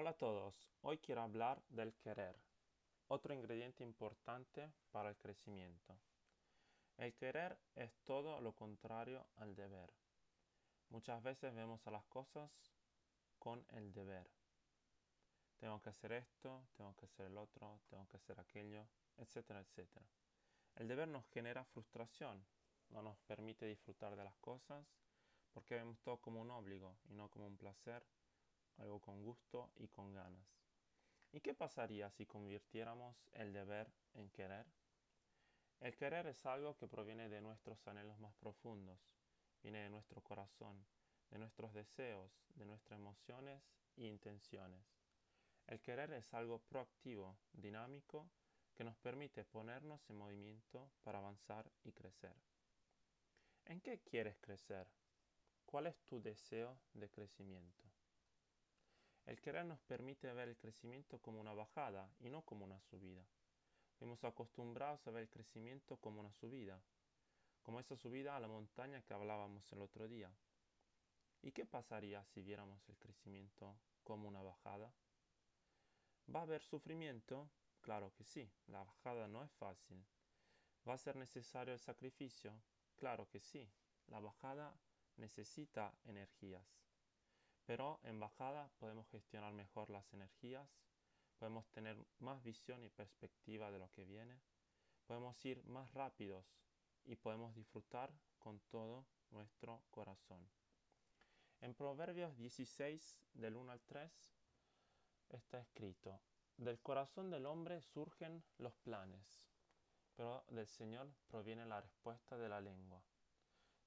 Hola a todos, hoy quiero hablar del querer, otro ingrediente importante para el crecimiento. El querer es todo lo contrario al deber. Muchas veces vemos a las cosas con el deber. Tengo que hacer esto, tengo que hacer el otro, tengo que hacer aquello, etcétera, etcétera. El deber nos genera frustración, no nos permite disfrutar de las cosas porque vemos todo como un obligo y no como un placer algo con gusto y con ganas. ¿Y qué pasaría si convirtiéramos el deber en querer? El querer es algo que proviene de nuestros anhelos más profundos, viene de nuestro corazón, de nuestros deseos, de nuestras emociones e intenciones. El querer es algo proactivo, dinámico, que nos permite ponernos en movimiento para avanzar y crecer. ¿En qué quieres crecer? ¿Cuál es tu deseo de crecimiento? El querer nos permite ver el crecimiento como una bajada y no como una subida. Fuimos acostumbrados a ver el crecimiento como una subida, como esa subida a la montaña que hablábamos el otro día. ¿Y qué pasaría si viéramos el crecimiento como una bajada? ¿Va a haber sufrimiento? Claro que sí, la bajada no es fácil. ¿Va a ser necesario el sacrificio? Claro que sí, la bajada necesita energías. Pero en bajada podemos gestionar mejor las energías, podemos tener más visión y perspectiva de lo que viene, podemos ir más rápidos y podemos disfrutar con todo nuestro corazón. En Proverbios 16 del 1 al 3 está escrito, del corazón del hombre surgen los planes, pero del Señor proviene la respuesta de la lengua.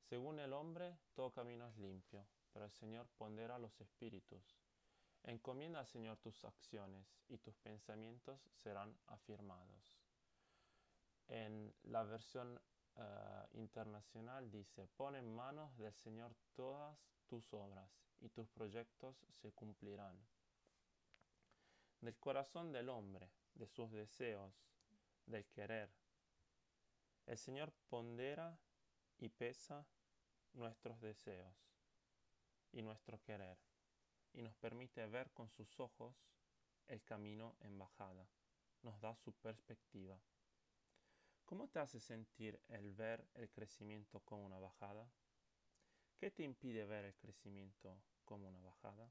Según el hombre, todo camino es limpio, pero el Señor pondera los espíritus. Encomienda al Señor tus acciones y tus pensamientos serán afirmados. En la versión eh, internacional dice, pon en manos del Señor todas tus obras y tus proyectos se cumplirán. Del corazón del hombre, de sus deseos, del querer. El Señor pondera y pesa nuestros deseos y nuestro querer, y nos permite ver con sus ojos el camino en bajada, nos da su perspectiva. ¿Cómo te hace sentir el ver el crecimiento como una bajada? ¿Qué te impide ver el crecimiento como una bajada?